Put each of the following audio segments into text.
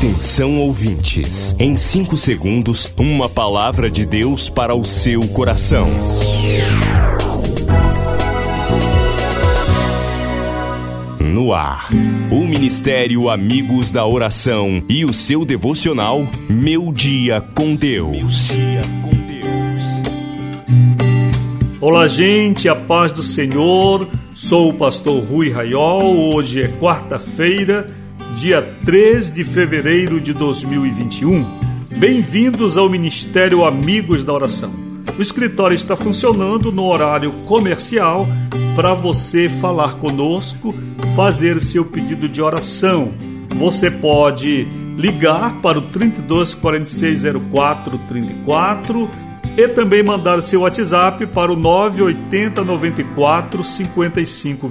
Atenção ouvintes, em 5 segundos, uma palavra de Deus para o seu coração. No ar, o Ministério Amigos da Oração e o seu devocional Meu Dia com Deus. Olá, gente, a paz do Senhor. Sou o pastor Rui Raiol. Hoje é quarta-feira, dia 3 de fevereiro de 2021. Bem-vindos ao Ministério Amigos da Oração. O escritório está funcionando no horário comercial para você falar conosco, fazer seu pedido de oração. Você pode ligar para o 32 46 04 34 e também mandar seu WhatsApp para o 980 94 55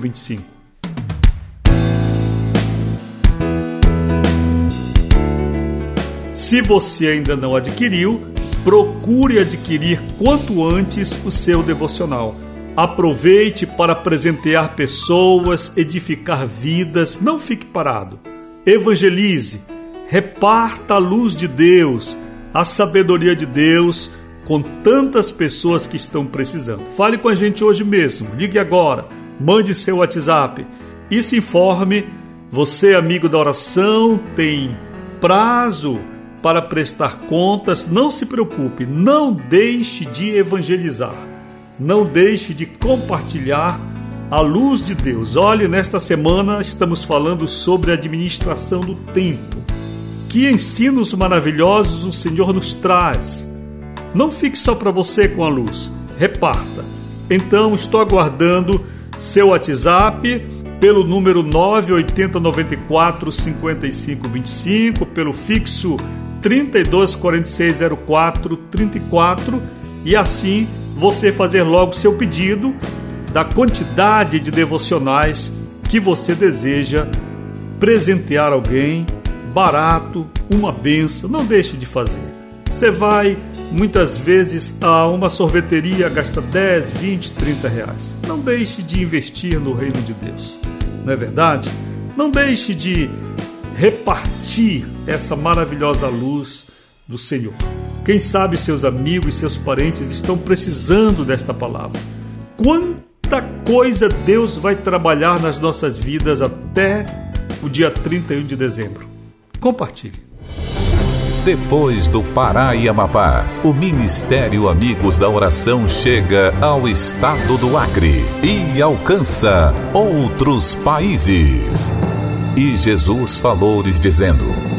Se você ainda não adquiriu, procure adquirir quanto antes o seu devocional. Aproveite para presentear pessoas, edificar vidas, não fique parado. Evangelize, reparta a luz de Deus, a sabedoria de Deus com tantas pessoas que estão precisando. Fale com a gente hoje mesmo, ligue agora, mande seu WhatsApp e se informe. Você, amigo da oração, tem prazo para prestar contas. Não se preocupe, não deixe de evangelizar, não deixe de compartilhar a luz de Deus. Olhe, nesta semana estamos falando sobre a administração do tempo. Que ensinos maravilhosos o Senhor nos traz não fique só para você com a luz, reparta. Então estou aguardando seu WhatsApp pelo número 98094 5525, pelo fixo 324604 34 e assim você fazer logo seu pedido da quantidade de devocionais que você deseja presentear alguém, barato, uma benção, não deixe de fazer. Você vai Muitas vezes a uma sorveteria gasta 10, 20, 30 reais. Não deixe de investir no reino de Deus, não é verdade? Não deixe de repartir essa maravilhosa luz do Senhor. Quem sabe seus amigos e seus parentes estão precisando desta palavra. Quanta coisa Deus vai trabalhar nas nossas vidas até o dia 31 de dezembro. Compartilhe. Depois do Pará e Amapá, o Ministério Amigos da Oração chega ao estado do Acre e alcança outros países. E Jesus falou-lhes dizendo: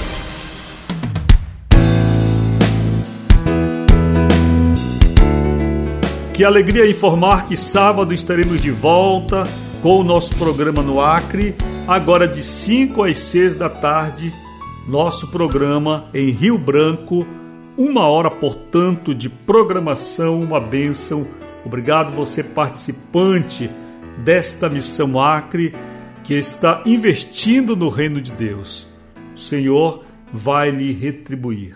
Que alegria informar que sábado estaremos de volta com o nosso programa no Acre, agora de 5 às 6 da tarde, nosso programa em Rio Branco, uma hora, portanto, de programação, uma bênção. Obrigado você participante desta missão Acre que está investindo no reino de Deus. O Senhor vai lhe retribuir.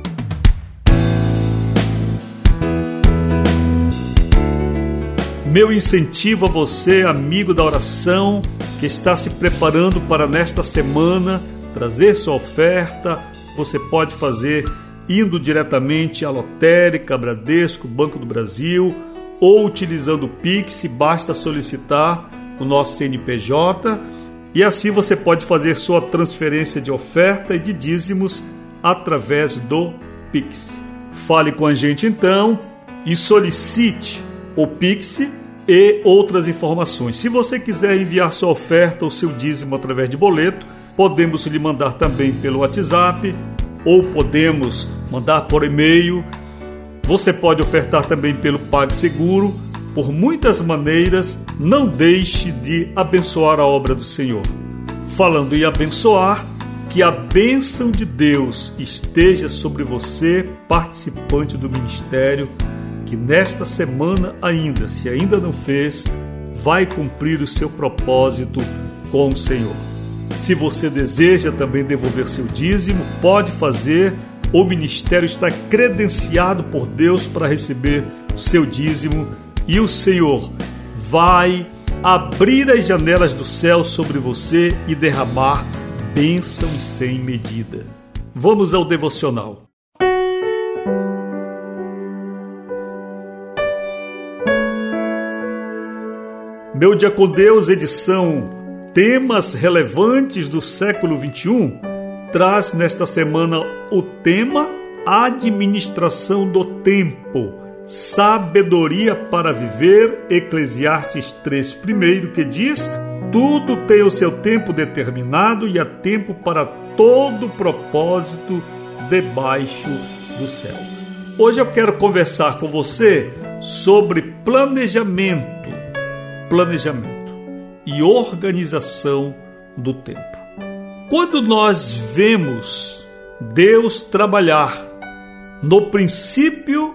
Meu incentivo a você, amigo da oração, que está se preparando para nesta semana trazer sua oferta, você pode fazer indo diretamente à Lotérica, Bradesco, Banco do Brasil ou utilizando o Pix, basta solicitar o nosso CNPJ e assim você pode fazer sua transferência de oferta e de dízimos através do Pix. Fale com a gente então e solicite o Pix e outras informações. Se você quiser enviar sua oferta ou seu dízimo através de boleto, podemos lhe mandar também pelo WhatsApp ou podemos mandar por e-mail. Você pode ofertar também pelo PagSeguro. Por muitas maneiras, não deixe de abençoar a obra do Senhor. Falando em abençoar, que a bênção de Deus esteja sobre você, participante do ministério, que nesta semana ainda, se ainda não fez, vai cumprir o seu propósito com o Senhor. Se você deseja também devolver seu dízimo, pode fazer. O ministério está credenciado por Deus para receber seu dízimo e o Senhor vai abrir as janelas do céu sobre você e derramar bênçãos sem medida. Vamos ao devocional. Meu Dia com Deus, edição Temas relevantes do século 21 traz nesta semana o tema Administração do Tempo, Sabedoria para Viver, Eclesiastes 3, primeiro, que diz: Tudo tem o seu tempo determinado e há tempo para todo propósito debaixo do céu. Hoje eu quero conversar com você sobre planejamento. Planejamento e organização do tempo. Quando nós vemos Deus trabalhar, no princípio,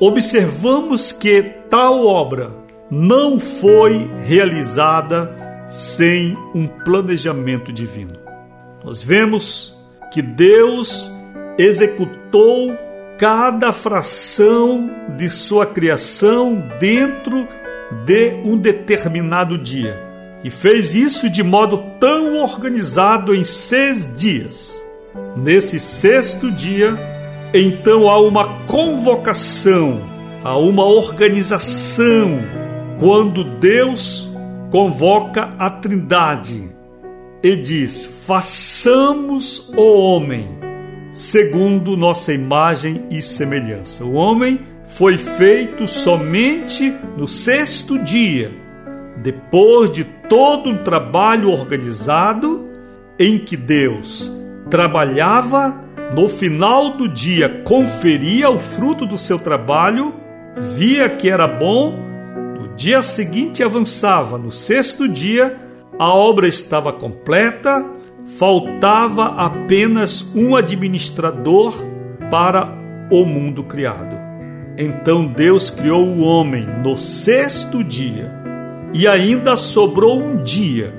observamos que tal obra não foi realizada sem um planejamento divino. Nós vemos que Deus executou cada fração de sua criação dentro de um determinado dia e fez isso de modo tão organizado em seis dias. Nesse sexto dia, então há uma convocação, há uma organização, quando Deus convoca a Trindade e diz: façamos o homem segundo nossa imagem e semelhança. O homem foi feito somente no sexto dia depois de todo um trabalho organizado em que Deus trabalhava, no final do dia conferia o fruto do seu trabalho, via que era bom, no dia seguinte avançava, no sexto dia a obra estava completa, faltava apenas um administrador para o mundo criado. Então Deus criou o homem no sexto dia e ainda sobrou um dia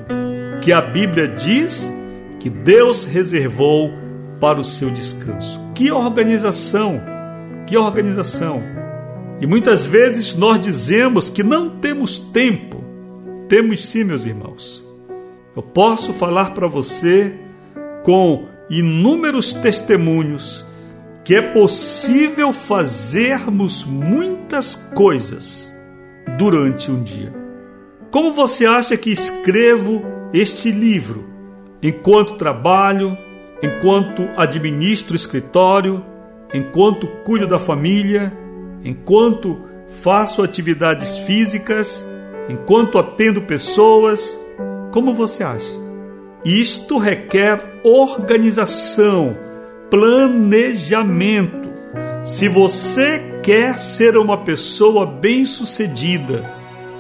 que a Bíblia diz que Deus reservou para o seu descanso. Que organização! Que organização! E muitas vezes nós dizemos que não temos tempo. Temos sim, meus irmãos. Eu posso falar para você com inúmeros testemunhos que é possível fazermos muitas coisas durante um dia. Como você acha que escrevo este livro? Enquanto trabalho, enquanto administro o escritório, enquanto cuido da família, enquanto faço atividades físicas, enquanto atendo pessoas, como você acha? Isto requer organização, planejamento. Se você quer ser uma pessoa bem-sucedida,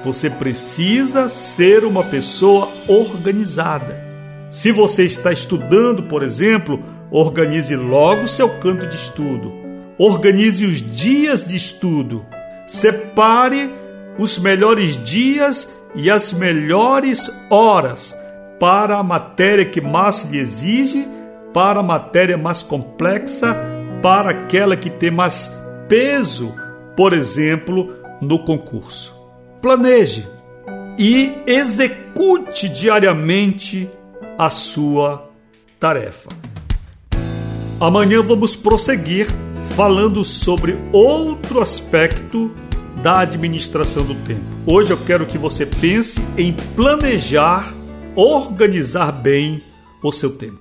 você precisa ser uma pessoa organizada. Se você está estudando, por exemplo, organize logo seu canto de estudo. Organize os dias de estudo. Separe os melhores dias e as melhores horas para a matéria que mais lhe exige, para a matéria mais complexa, para aquela que tem mais peso, por exemplo, no concurso planeje e execute diariamente a sua tarefa. Amanhã vamos prosseguir falando sobre outro aspecto da administração do tempo. Hoje eu quero que você pense em planejar, organizar bem o seu tempo.